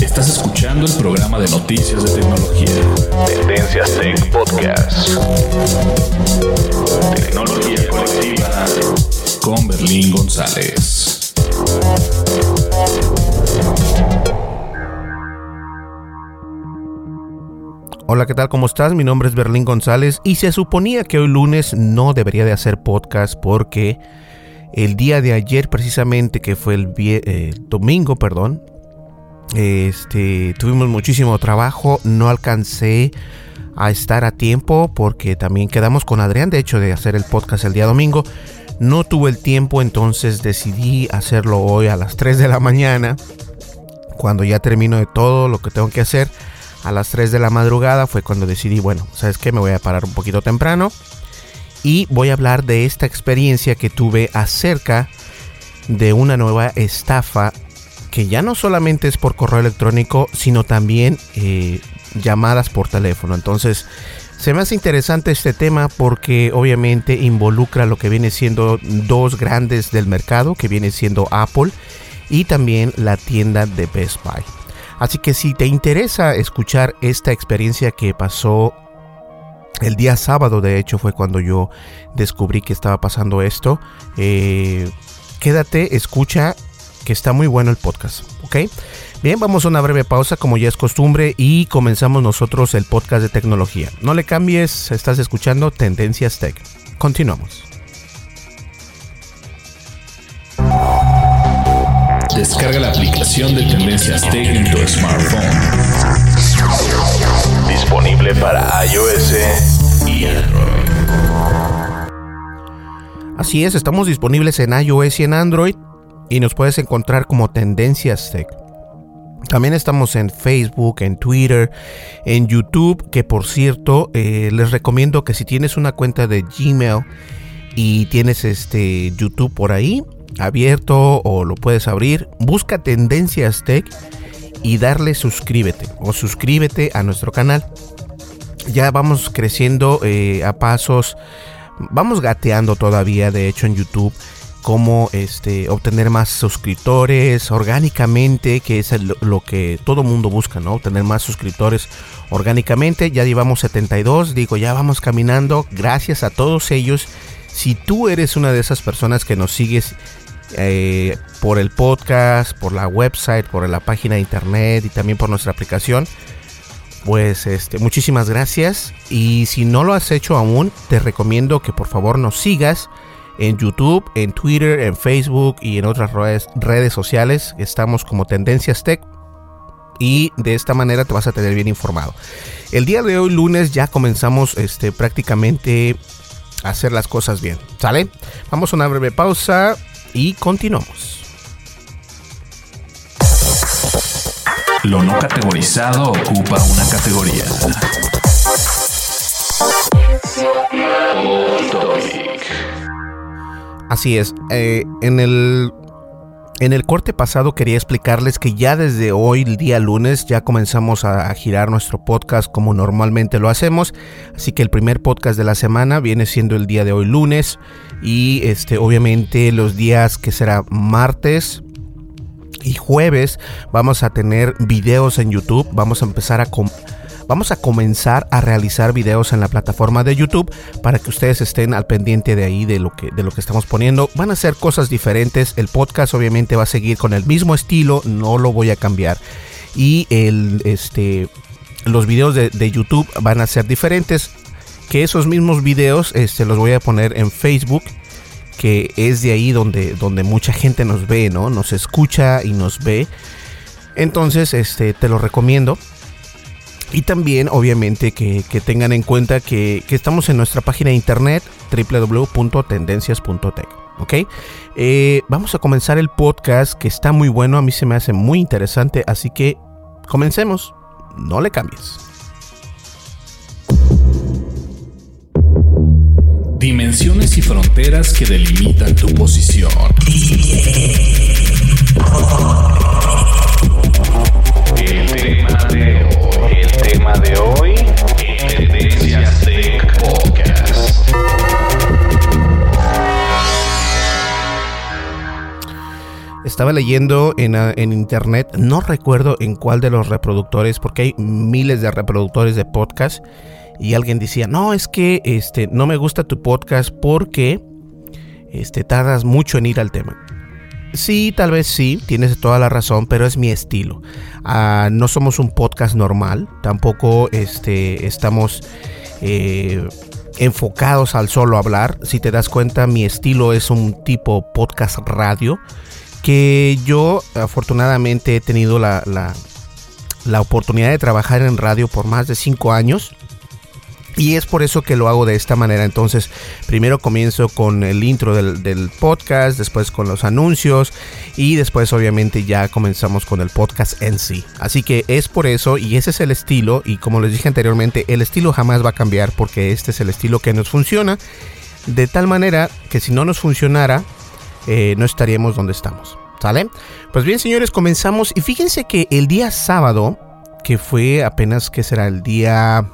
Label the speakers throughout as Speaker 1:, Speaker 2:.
Speaker 1: Estás escuchando el programa de noticias de tecnología. Tendencias Tech Podcast. Tecnología colectiva con Berlín González.
Speaker 2: Hola, ¿qué tal? ¿Cómo estás? Mi nombre es Berlín González y se suponía que hoy lunes no debería de hacer podcast porque el día de ayer precisamente que fue el eh, domingo, perdón, este tuvimos muchísimo trabajo, no alcancé a estar a tiempo porque también quedamos con Adrián de hecho de hacer el podcast el día domingo. No tuve el tiempo, entonces decidí hacerlo hoy a las 3 de la mañana cuando ya termino de todo lo que tengo que hacer a las 3 de la madrugada fue cuando decidí, bueno, ¿sabes qué? Me voy a parar un poquito temprano y voy a hablar de esta experiencia que tuve acerca de una nueva estafa que ya no solamente es por correo electrónico, sino también eh, llamadas por teléfono. Entonces, se me hace interesante este tema porque obviamente involucra lo que viene siendo dos grandes del mercado, que viene siendo Apple y también la tienda de Best Buy. Así que si te interesa escuchar esta experiencia que pasó el día sábado, de hecho fue cuando yo descubrí que estaba pasando esto, eh, quédate, escucha, que está muy bueno el podcast, ¿ok? Bien, vamos a una breve pausa como ya es costumbre y comenzamos nosotros el podcast de tecnología. No le cambies, estás escuchando Tendencias Tech. Continuamos.
Speaker 1: Descarga la aplicación de Tendencias Tech en tu smartphone. Disponible para iOS y Android.
Speaker 2: Así es, estamos disponibles en iOS y en Android y nos puedes encontrar como Tendencias Tech. También estamos en Facebook, en Twitter, en YouTube, que por cierto eh, les recomiendo que si tienes una cuenta de Gmail y tienes este YouTube por ahí abierto o lo puedes abrir, busca Tendencias Tech y darle suscríbete o suscríbete a nuestro canal. Ya vamos creciendo eh, a pasos, vamos gateando todavía, de hecho en YouTube cómo este, obtener más suscriptores orgánicamente, que es lo que todo mundo busca, ¿no? Obtener más suscriptores orgánicamente. Ya llevamos 72, digo, ya vamos caminando. Gracias a todos ellos. Si tú eres una de esas personas que nos sigues eh, por el podcast, por la website, por la página de internet y también por nuestra aplicación, pues este, muchísimas gracias. Y si no lo has hecho aún, te recomiendo que por favor nos sigas en YouTube, en Twitter, en Facebook y en otras redes, redes sociales. Estamos como Tendencias Tech. Y de esta manera te vas a tener bien informado. El día de hoy, lunes, ya comenzamos este, prácticamente hacer las cosas bien. ¿Sale? Vamos a una breve pausa y continuamos.
Speaker 1: Lo no categorizado ocupa una categoría.
Speaker 2: Así es. Eh, en el en el corte pasado quería explicarles que ya desde hoy, el día lunes, ya comenzamos a, girar nuestro podcast como normalmente lo hacemos. Así que el primer podcast de la semana viene siendo el día de hoy lunes. Y este, obviamente los días que será martes, y jueves vamos a tener videos en YouTube. Vamos a empezar a, vamos a comenzar a realizar videos en la plataforma de YouTube para que ustedes estén al pendiente de ahí de lo que, de lo que estamos poniendo. Van a ser cosas diferentes. El podcast obviamente va a seguir con el mismo estilo, no lo voy a cambiar. Y el, este, los videos de, YouTube van a ser diferentes. Que esos mismos videos este, los voy a poner en Facebook que es de ahí donde, donde mucha gente nos ve, ¿no? Nos escucha y nos ve. Entonces, este, te lo recomiendo. Y también, obviamente, que, tengan en cuenta que, estamos en nuestra página de internet www.tendencias.tech. ¿Ok? Eh, vamos a comenzar el podcast que está muy bueno, a mí se me hace muy interesante, así que comencemos. No le cambies.
Speaker 1: Dimensiones y fronteras que delimitan tu posición. De hoy, Tendencias Tech Podcast.
Speaker 2: Estaba leyendo en, ah, en, internet, no recuerdo en cuál de los reproductores, porque hay miles de reproductores de podcast, y alguien decía, no, es que este, no me gusta tu podcast porque este, tardas mucho en ir al tema. Sí, tal vez sí, tienes toda la razón, pero es mi estilo. Ah, no somos un podcast normal, tampoco este, estamos eh, enfocados al solo hablar. Si te das cuenta, mi estilo es un tipo podcast radio que yo afortunadamente he tenido la, la, la oportunidad de trabajar en radio por más de cinco años y es por eso que lo hago de esta manera. Entonces, primero comienzo con el intro del, podcast, después con los anuncios y después obviamente ya comenzamos con el podcast en sí. Así que es por eso y ese es el estilo y como les dije anteriormente, el estilo jamás va a cambiar porque este es el estilo que nos funciona. De tal manera que si no nos funcionara, eh, no estaríamos donde estamos. ¿Sale? Pues bien, señores, comenzamos y fíjense que el día sábado, que fue apenas que será el día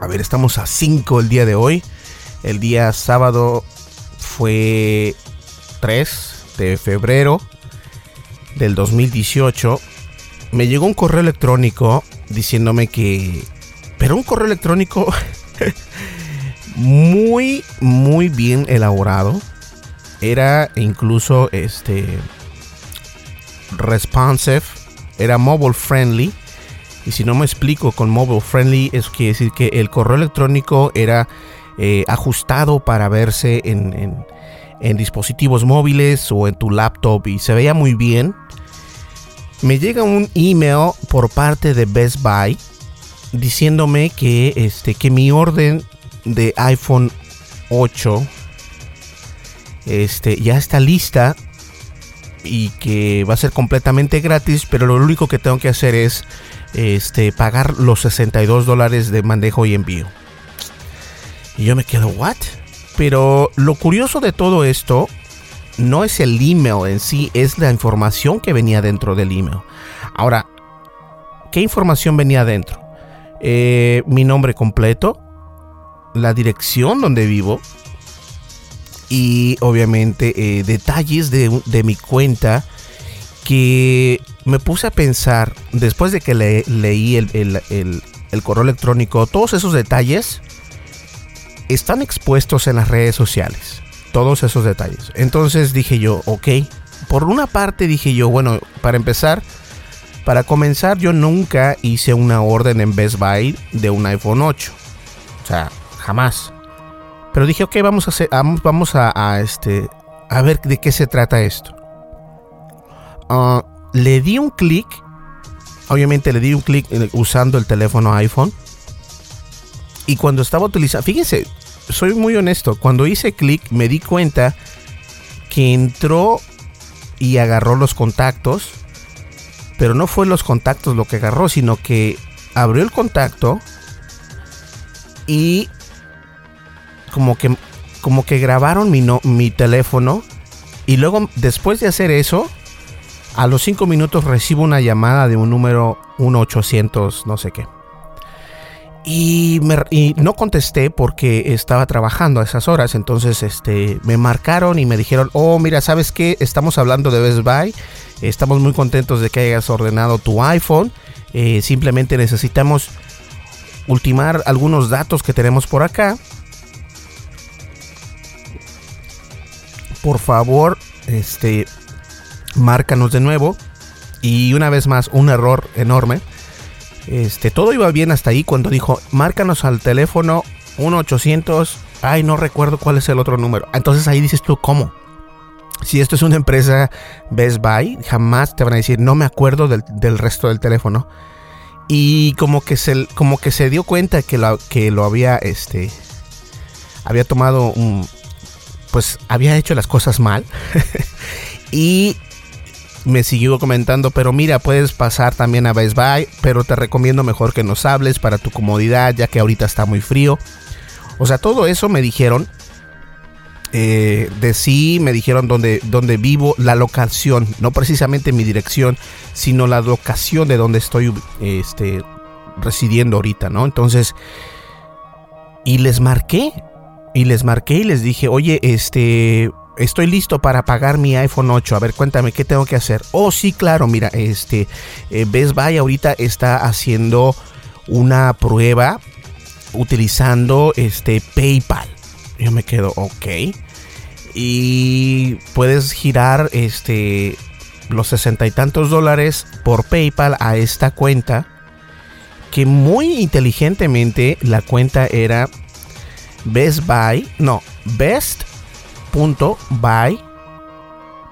Speaker 2: a ver, estamos a 5 el día de hoy. El día sábado fue 3 de febrero del 2018. Me llegó un correo electrónico diciéndome que... Pero un correo electrónico muy, muy bien elaborado. Era incluso este... Responsive. Era mobile friendly y si no me explico con mobile friendly, eso quiere decir que el correo electrónico era eh, ajustado para verse en, dispositivos móviles o en tu laptop y se veía muy bien. Me llega un email por parte de Best Buy diciéndome que, este, que mi orden de iPhone 8 este, ya está lista y que va a ser completamente gratis, pero lo único que tengo que hacer es este, pagar los 62 dólares de manejo y envío. Y yo me quedo, ¿what? Pero lo curioso de todo esto no es el email en sí, es la información que venía dentro del email. Ahora, ¿qué información venía dentro? Eh, mi nombre completo, la dirección donde vivo y obviamente eh, detalles de, de mi cuenta que me puse a pensar, después de que le, leí el, correo electrónico, todos esos detalles están expuestos en las redes sociales. Todos esos detalles. Entonces dije yo, ok. Por una parte dije yo, bueno, para empezar, para comenzar yo nunca hice una orden en Best Buy de un iPhone 8. O sea, jamás. Pero dije, ok, vamos a hacer, vamos, a, este, a ver de qué se trata esto. Ah, le di un clic. Obviamente le di un clic usando el teléfono iPhone. Y cuando estaba utilizando, fíjense, soy muy honesto. Cuando hice clic me di cuenta que entró y agarró los contactos. Pero no fue los contactos lo que agarró, sino que abrió el contacto y como que como que grabaron mi, no, mi teléfono y luego después de hacer eso a los 5 minutos recibo una llamada de un número 1800 no sé qué y, no contesté porque estaba trabajando a esas horas. Entonces este, me marcaron y me dijeron, oh, mira, ¿sabes qué? Estamos hablando de Best Buy. Estamos muy contentos de que hayas ordenado tu iPhone. Eh, simplemente necesitamos ultimar algunos datos que tenemos por acá. Por favor, este, márcanos de nuevo. Y una vez más, un error enorme este, todo iba bien hasta ahí cuando dijo, márcanos al teléfono 1-800, ay, no recuerdo cuál es el otro número. Entonces ahí dices tú, ¿cómo? Si esto es una empresa Best Buy, jamás te van a decir, no me acuerdo del, resto del teléfono. Y como que se, como que se dio cuenta que lo, que lo había, este, había tomado un, pues había hecho las cosas mal. y me siguió comentando, pero mira, puedes pasar también a Best Buy, pero te recomiendo mejor que nos hables para tu comodidad, ya que ahorita está muy frío. O sea, todo eso me dijeron. Eh, de sí, me dijeron dónde, dónde vivo, la locación, no precisamente mi dirección, sino la locación de donde estoy este, residiendo ahorita, ¿no? Entonces, y les marqué, y les marqué y les dije, oye, este, estoy listo para pagar mi iPhone 8. A ver, cuéntame qué tengo que hacer. Oh, sí, claro, mira, este eh, Best Buy ahorita está haciendo una prueba utilizando este PayPal. Yo me quedo, ok. Y puedes girar este los sesenta y tantos dólares por PayPal a esta cuenta. Que muy inteligentemente la cuenta era Best Buy, no, Best punto by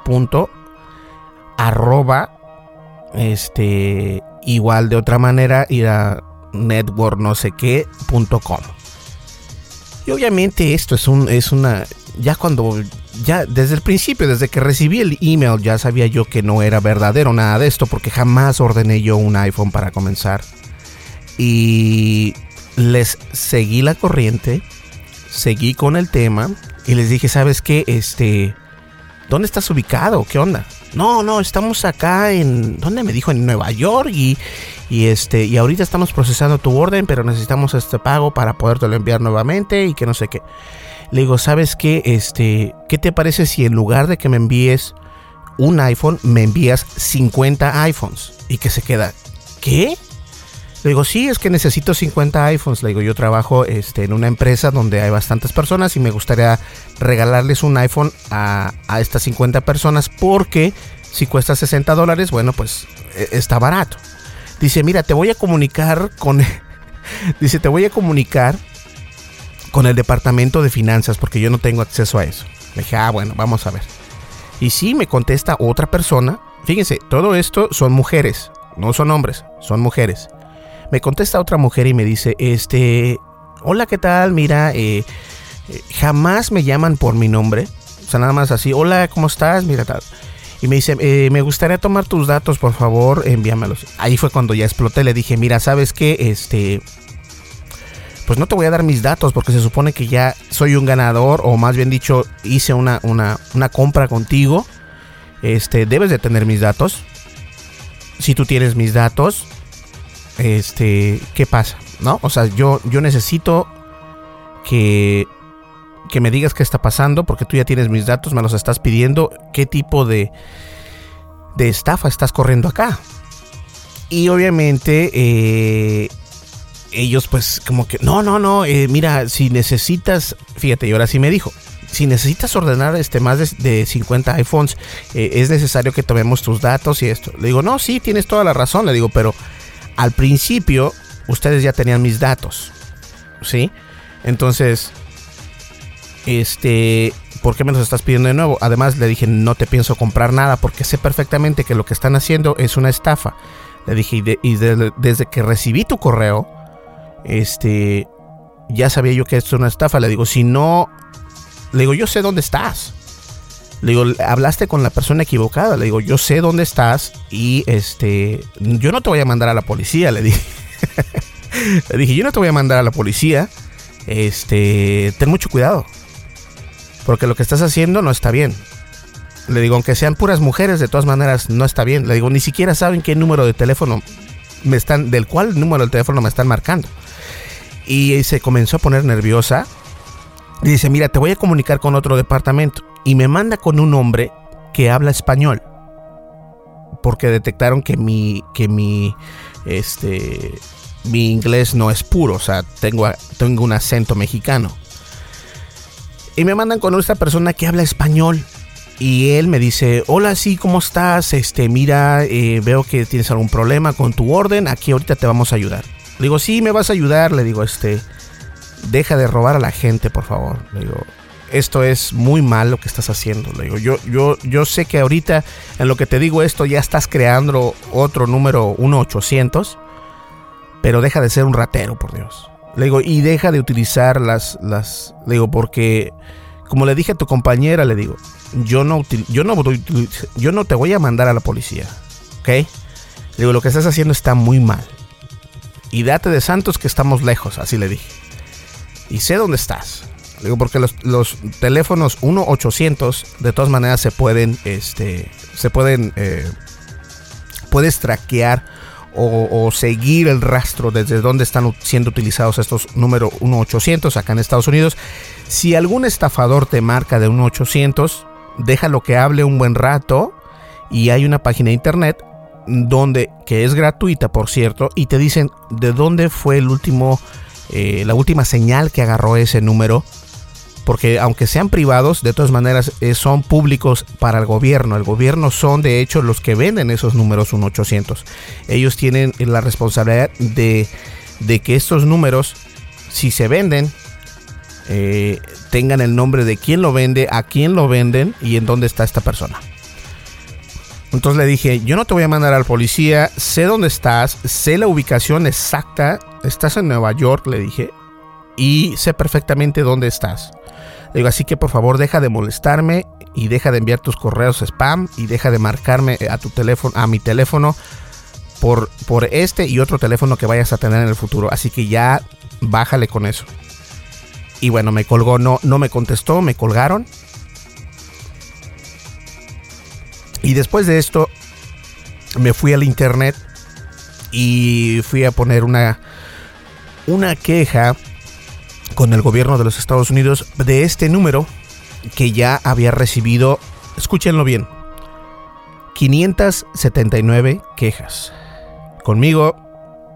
Speaker 2: punto arroba este igual de otra manera ir a network no sé qué punto com. Y obviamente esto es un es una ya cuando ya desde el principio desde que recibí el email ya sabía yo que no era verdadero nada de esto porque jamás ordené yo un iPhone para comenzar. Y les seguí la corriente seguí con el tema y les dije, ¿sabes qué? Este, ¿dónde estás ubicado? ¿Qué onda? No, no, estamos acá en, ¿dónde me dijo? En Nueva York y, y este, y ahorita estamos procesando tu orden, pero necesitamos este pago para podértelo enviar nuevamente y que no sé qué. Le digo, ¿sabes qué? Este, ¿qué te parece si en lugar de que me envíes un iPhone, me envías 50 iPhones? Y que se queda, ¿qué? Le digo, sí, es que necesito 50 iPhones. Le digo, yo trabajo este, en una empresa donde hay bastantes personas y me gustaría regalarles un iPhone a, estas 50 personas porque si cuesta 60 dólares, bueno, pues e, está barato. Dice, mira, te voy a comunicar con... dice, te voy a comunicar con el departamento de finanzas porque yo no tengo acceso a eso. Le dije, ah, bueno, vamos a ver. Y sí, me contesta otra persona. Fíjense, todo esto son mujeres, no son hombres, son mujeres. Me contesta otra mujer y me dice, este, hola, ¿qué tal? Mira, eh, eh, jamás me llaman por mi nombre. O sea, nada más así, hola, ¿cómo estás? Mira, tal. Y me dice, eh, me gustaría tomar tus datos, por favor, envíamelos. Ahí fue cuando ya exploté, le dije, mira, ¿sabes qué? Este, pues no te voy a dar mis datos porque se supone que ya soy un ganador o más bien dicho, hice una, una, una compra contigo. Este, debes de tener mis datos. Si tú tienes mis datos, este, ¿qué pasa? ¿No? O sea, yo, yo necesito que, que me digas qué está pasando, porque tú ya tienes mis datos, me los estás pidiendo, qué tipo de, de estafa estás corriendo acá. Y obviamente eh, ellos pues como que, no, no, no, eh, mira, si necesitas, fíjate, y ahora sí me dijo, si necesitas ordenar este más de, 50 iPhones, eh, es necesario que tomemos tus datos y esto. Le digo, no, sí, tienes toda la razón, le digo, pero al principio ustedes ya tenían mis datos, ¿sí? Entonces, este, ¿por qué me los estás pidiendo de nuevo? Además le dije, no te pienso comprar nada porque sé perfectamente que lo que están haciendo es una estafa. Le dije, y, desde que recibí tu correo, este, ya sabía yo que esto es una estafa. Le digo, si no, le digo, yo sé dónde estás. Le digo, hablaste con la persona equivocada. Le digo, yo sé dónde estás y este, yo no te voy a mandar a la policía. Le dije, le dije, yo no te voy a mandar a la policía. Este, ten mucho cuidado. Porque lo que estás haciendo no está bien. Le digo, aunque sean puras mujeres, de todas maneras no está bien. Le digo, ni siquiera saben qué número de teléfono me están, del cual número de teléfono me están marcando. Y se comenzó a poner nerviosa. Y dice, mira, te voy a comunicar con otro departamento. Y me manda con un hombre que habla español. Porque detectaron que mi, que mi, este, mi inglés no es puro. O sea, tengo, tengo un acento mexicano. Y me mandan con esta persona que habla español. Y él me dice, hola, sí, ¿cómo estás? Este, mira, eh, veo que tienes algún problema con tu orden, aquí ahorita te vamos a ayudar. Le digo, sí, me vas a ayudar. Le digo, este, deja de robar a la gente, por favor. Le digo, esto es muy mal lo que estás haciendo. Le digo, yo, yo, yo sé que ahorita en lo que te digo esto ya estás creando otro número 1800, pero deja de ser un ratero, por Dios. Le digo, y deja de utilizar las, las, le digo, porque como le dije a tu compañera, le digo, yo no, yo no, yo no te voy a mandar a la policía, ¿ok? Le digo, lo que estás haciendo está muy mal. Y date de santos que estamos lejos, así le dije. Y sé dónde estás. Digo, porque los, los teléfonos 1-800 de todas maneras se pueden, este, se pueden, eh, puedes traquear o, seguir el rastro desde donde están siendo utilizados estos números 1-800 acá en Estados Unidos. Si algún estafador te marca de 1-800, déjalo que hable un buen rato y hay una página de internet donde que es gratuita por cierto y te dicen de dónde fue el último eh, la última señal que agarró ese número porque aunque sean privados, de todas maneras eh, son públicos para el gobierno. El gobierno son de hecho los que venden esos números 1800. Ellos tienen la responsabilidad de, que estos números, si se venden, eh, tengan el nombre de quién lo vende, a quién lo venden y en dónde está esta persona. Entonces le dije, yo no te voy a mandar al policía, sé dónde estás, sé la ubicación exacta, estás en Nueva York, le dije, y sé perfectamente dónde estás. Digo, así que por favor deja de molestarme y deja de enviar tus correos spam y deja de marcarme a tu teléfono, a mi teléfono por, por este y otro teléfono que vayas a tener en el futuro. Así que ya bájale con eso. Y bueno, me colgó, no, no me contestó, me colgaron. Y después de esto, me fui al internet y fui a poner una, una queja con el gobierno de los Estados Unidos de este número que ya había recibido, escúchenlo bien, 579 quejas. Conmigo,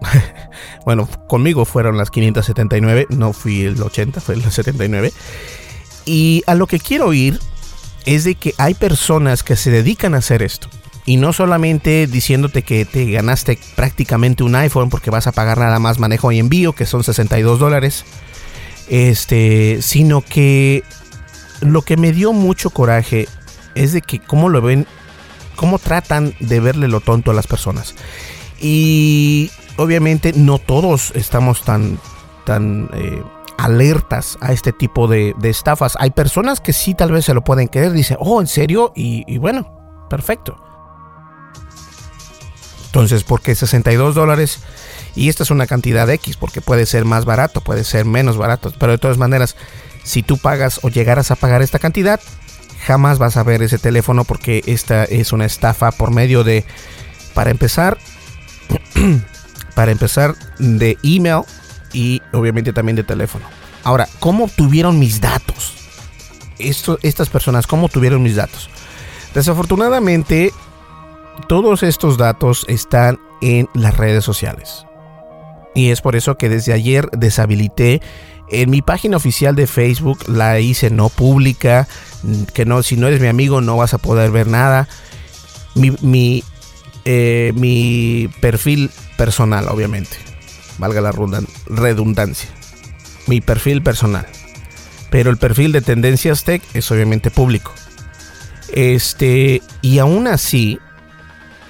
Speaker 2: bueno, conmigo fueron las 579, no fui el 80, fue el 79. Y a lo que quiero ir es de que hay personas que se dedican a hacer esto. Y no solamente diciéndote que te ganaste prácticamente un iPhone porque vas a pagar nada más manejo y envío, que son 62 dólares este, sino que lo que me dio mucho coraje es de que cómo lo ven, cómo tratan de verle lo tonto a las personas. Y obviamente no todos estamos tan, tan eh, alertas a este tipo de, estafas. Hay personas que sí tal vez se lo pueden creer, dicen, oh, ¿en serio? Y, y bueno, perfecto. Entonces, porque 62 dólares y esta es una cantidad X porque puede ser más barato, puede ser menos barato, pero de todas maneras, si tú pagas o llegaras a pagar esta cantidad, jamás vas a ver ese teléfono porque esta es una estafa por medio de, para empezar, para empezar de email y obviamente también de teléfono. Ahora, ¿cómo obtuvieron mis datos? Estas personas, ¿cómo obtuvieron mis datos? Desafortunadamente, todos estos datos están en las redes sociales. Y es por eso que desde ayer deshabilité en mi página oficial de Facebook, la hice no pública, que no, si no eres mi amigo no vas a poder ver nada. Mi, mi, eh, mi perfil personal, obviamente. Valga la redundancia. Mi perfil personal. Pero el perfil de Tendencias Tech es obviamente público. Este, y aún así,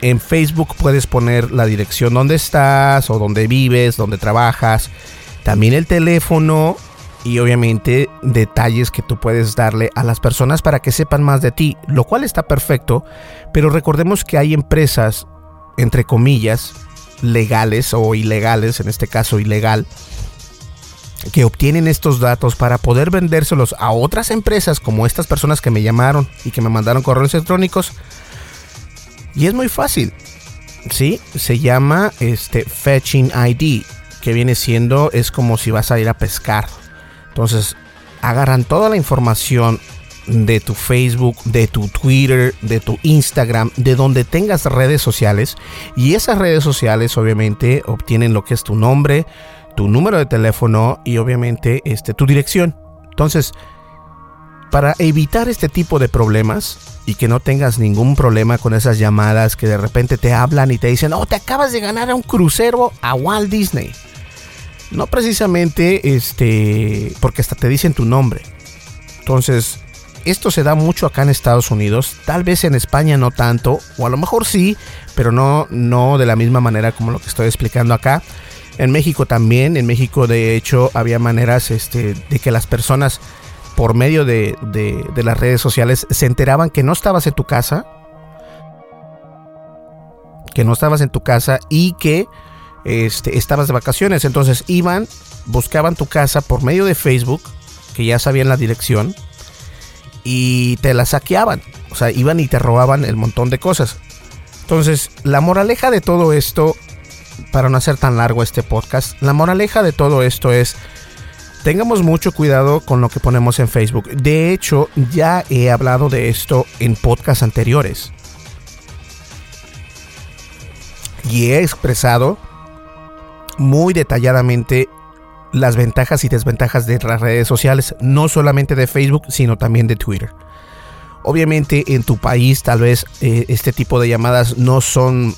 Speaker 2: en Facebook puedes poner la dirección donde estás o donde vives, donde trabajas. también el teléfono y obviamente detalles que tú puedes darle a las personas para que sepan más de ti, lo cual está perfecto, pero recordemos que hay empresas, entre comillas, legales o ilegales, en este caso ilegal, que obtienen estos datos para poder vendérselos a otras empresas como estas personas que me llamaron y que me mandaron correos electrónicos. Y es muy fácil. Sí, se llama este Fetching ID, que viene siendo es como si vas a ir a pescar. Entonces, agarran toda la información de tu Facebook, de tu Twitter, de tu Instagram, de donde tengas redes sociales y esas redes sociales obviamente obtienen lo que es tu nombre, tu número de teléfono y obviamente este, tu dirección. Entonces, para evitar este tipo de problemas y que no tengas ningún problema con esas llamadas que de repente te hablan y te dicen, oh, te acabas de ganar a un crucero a Walt Disney. No precisamente este, porque hasta te dicen tu nombre. Entonces, esto se da mucho acá en Estados Unidos, tal vez en España no tanto, o a lo mejor sí, pero no, no de la misma manera como lo que estoy explicando acá. En México también, en México de hecho había maneras este, de que las personas por medio de, las redes sociales se enteraban que no estabas en tu casa, que no estabas en tu casa y que este, estabas de vacaciones. Entonces iban, buscaban tu casa por medio de Facebook, que ya sabían la dirección, y te la saqueaban. O sea, iban y te robaban el montón de cosas. Entonces, la moraleja de todo esto para no hacer tan largo este podcast, la moraleja de todo esto es, tengamos mucho cuidado con lo que ponemos en Facebook. De hecho, ya he hablado de esto en podcasts anteriores. Y he expresado muy detalladamente las ventajas y desventajas de las redes sociales, no solamente de Facebook, sino también de Twitter. Obviamente en tu país tal vez eh, este tipo de llamadas no son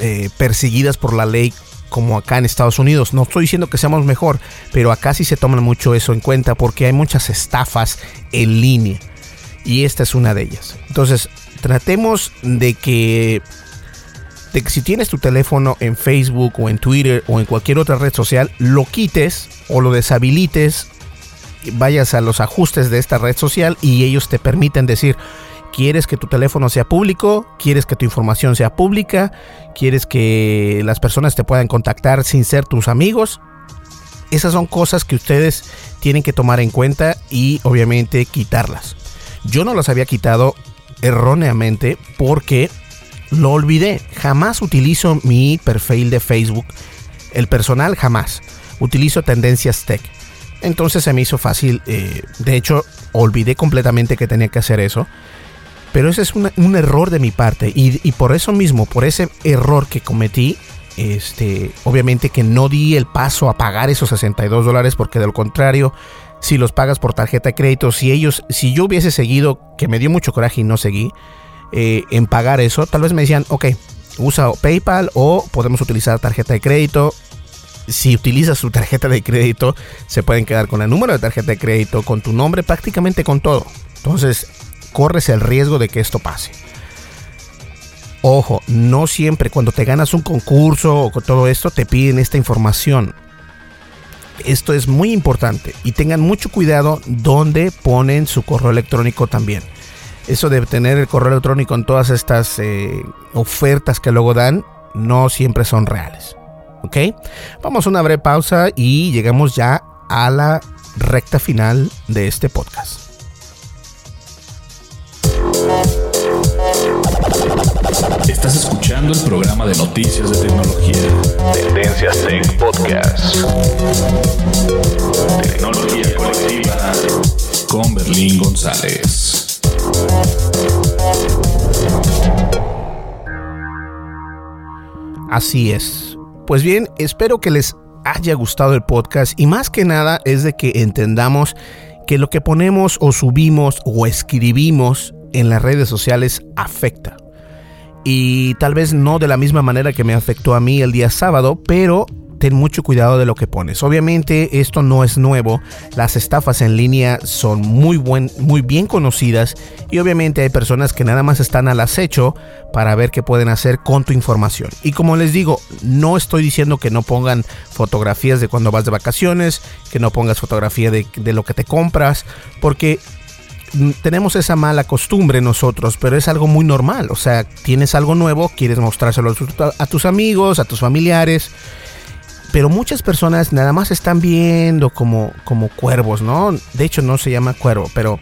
Speaker 2: eh, perseguidas por la ley como acá en Estados Unidos. No estoy diciendo que seamos mejor, pero acá sí se toma mucho eso en cuenta porque hay muchas estafas en línea. Y esta es una de ellas. Entonces, tratemos de que si tienes tu teléfono en Facebook o en Twitter o en cualquier otra red social, lo quites o lo deshabilites, vayas a los ajustes de esta red social y ellos te permiten decir, ¿Quieres que tu teléfono sea público? ¿Quieres que tu información sea pública? ¿Quieres que las personas te puedan contactar sin ser tus amigos? Esas son cosas que ustedes tienen que tomar en cuenta y obviamente quitarlas. Yo no las había quitado erróneamente porque lo olvidé. Jamás utilizo mi perfil de Facebook. El personal jamás. Utilizo tendencias tech. Entonces se me hizo fácil. Eh, de hecho, olvidé completamente que tenía que hacer eso. Pero ese es un error de mi parte y, por eso mismo, por ese error que cometí, este, obviamente que no di el paso a pagar esos 62 dólares porque de lo contrario, si los pagas por tarjeta de crédito, si ellos, si yo hubiese seguido, que me dio mucho coraje y no seguí, eh, en pagar eso, tal vez me decían, ok, usa PayPal o podemos utilizar tarjeta de crédito. Si utilizas su tarjeta de crédito, se pueden quedar con el número de tarjeta de crédito, con tu nombre, prácticamente con todo. Entonces, corres el riesgo de que esto pase. Ojo, no siempre cuando te ganas un concurso o todo esto te piden esta información. Esto es muy importante y tengan mucho cuidado donde ponen su correo electrónico también. Eso de tener el correo electrónico en todas estas eh, ofertas que luego dan no siempre son reales. ¿Ok? Vamos a una breve pausa y llegamos ya a la recta final de este podcast.
Speaker 1: Estás escuchando el programa de noticias de tecnología. Tendencias Tech Podcast. Tecnología colectiva con Berlín González.
Speaker 2: Así es. Pues bien, espero que les haya gustado el podcast y más que nada es de que entendamos que lo que ponemos o subimos o escribimos en las redes sociales afecta. Y tal vez no de la misma manera que me afectó a mí el día sábado, pero ten mucho cuidado de lo que pones. Obviamente esto no es nuevo, las estafas en línea son muy, buen, muy bien conocidas y obviamente hay personas que nada más están al acecho para ver qué pueden hacer con tu información. Y como les digo, no estoy diciendo que no pongan fotografías de cuando vas de vacaciones, que no pongas fotografía de, de lo que te compras, porque tenemos esa mala costumbre nosotros, pero es algo muy normal. O sea, tienes algo nuevo, quieres mostrárselo a tus amigos, a tus familiares. Pero muchas personas nada más están viendo como, como cuervos, ¿no? De hecho, no se llama cuervo, pero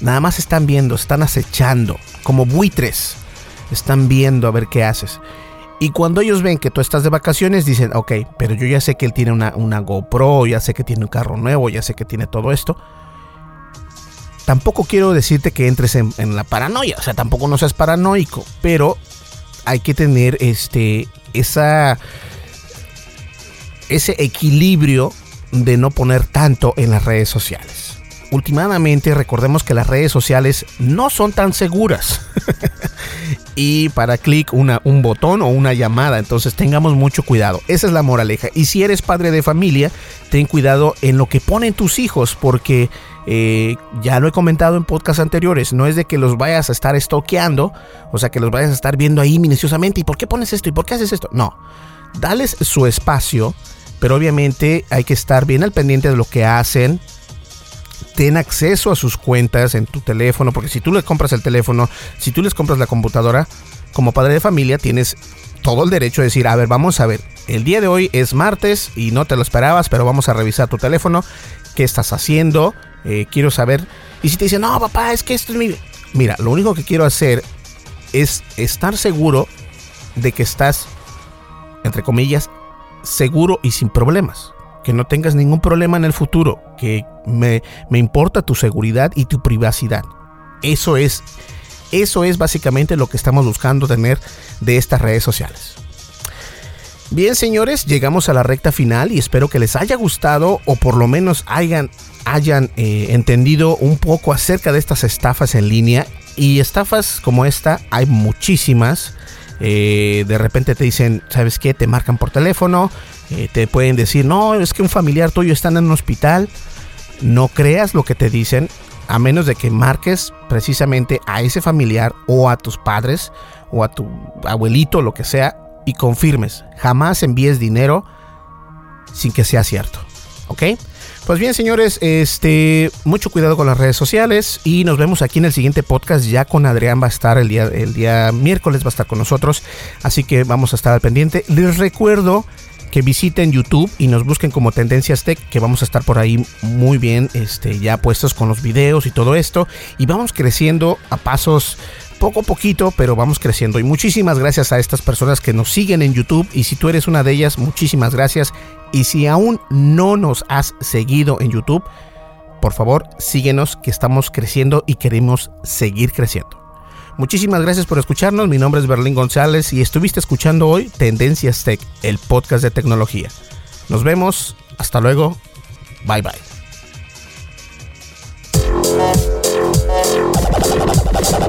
Speaker 2: nada más están viendo, están acechando, como buitres. Están viendo a ver qué haces. Y cuando ellos ven que tú estás de vacaciones, dicen, ok, pero yo ya sé que él tiene una, una GoPro, ya sé que tiene un carro nuevo, ya sé que tiene todo esto tampoco quiero decirte que entres en, la paranoia, o sea, tampoco no seas paranoico, pero hay que tener este, esa, ese equilibrio de no poner tanto en las redes sociales. Últimamente recordemos que las redes sociales no son tan seguras. y para clic una, un botón o una llamada, entonces tengamos mucho cuidado. Esa es la moraleja. Y si eres padre de familia, ten cuidado en lo que ponen tus hijos porque eh, ya lo he comentado en podcasts anteriores, no es de que los vayas a estar estoqueando, o sea, que los vayas a estar viendo ahí minuciosamente, ¿y por qué pones esto? ¿Y por qué haces esto? No, dales su espacio, pero obviamente hay que estar bien al pendiente de lo que hacen, ten acceso a sus cuentas en tu teléfono, porque si tú les compras el teléfono, si tú les compras la computadora, como padre de familia tienes todo el derecho de decir, a ver, vamos a ver, el día de hoy es martes y no te lo esperabas, pero vamos a revisar tu teléfono, qué estás haciendo, eh, quiero saber. Y si te dicen, no, papá, es que esto es mi... Mira, lo único que quiero hacer es estar seguro de que estás, entre comillas, seguro y sin problemas. Que no tengas ningún problema en el futuro. Que me, me importa tu seguridad y tu privacidad. Eso es, eso es básicamente lo que estamos buscando tener de estas redes sociales. Bien, señores, llegamos a la recta final y espero que les haya gustado o por lo menos hayan eh, entendido un poco acerca de estas estafas en línea. Y estafas como esta hay muchísimas. Eh, de repente te dicen, ¿sabes qué? Te marcan por teléfono. Eh, te pueden decir, no, es que un familiar tuyo está en un hospital. No creas lo que te dicen. A menos de que marques precisamente a ese familiar o a tus padres o a tu abuelito, lo que sea, y confirmes. Jamás envíes dinero sin que sea cierto. ¿Ok? Pues bien, señores, este, mucho cuidado con las redes sociales y nos vemos aquí en el siguiente podcast. Ya con Adrián va a estar el día, el día miércoles, va a estar con nosotros, así que vamos a estar al pendiente. Les recuerdo que visiten YouTube y nos busquen como Tendencias Tech, que vamos a estar por ahí muy bien, este, ya puestos con los videos y todo esto. Y vamos creciendo a pasos poco a poquito, pero vamos creciendo. Y muchísimas gracias a estas personas que nos siguen en YouTube. Y si tú eres una de ellas, muchísimas gracias. Y si aún no nos has seguido en YouTube, por favor síguenos que estamos creciendo y queremos seguir creciendo. Muchísimas gracias por escucharnos. Mi nombre es Berlín González y estuviste escuchando hoy Tendencias Tech, el podcast de tecnología. Nos vemos. Hasta luego. Bye bye.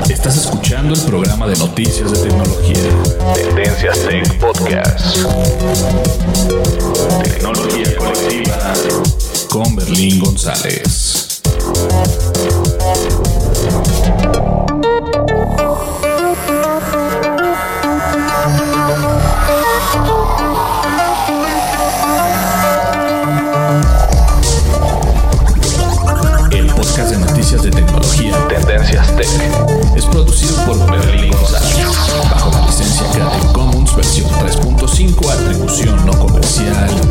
Speaker 1: Estás escuchando el programa de noticias de tecnología. Tendencias Tech Podcast. Tecnología colectiva con Berlín González. Tech. Es producido por Berlín González. Bajo la licencia Creative Commons versión 3.5, atribución no comercial.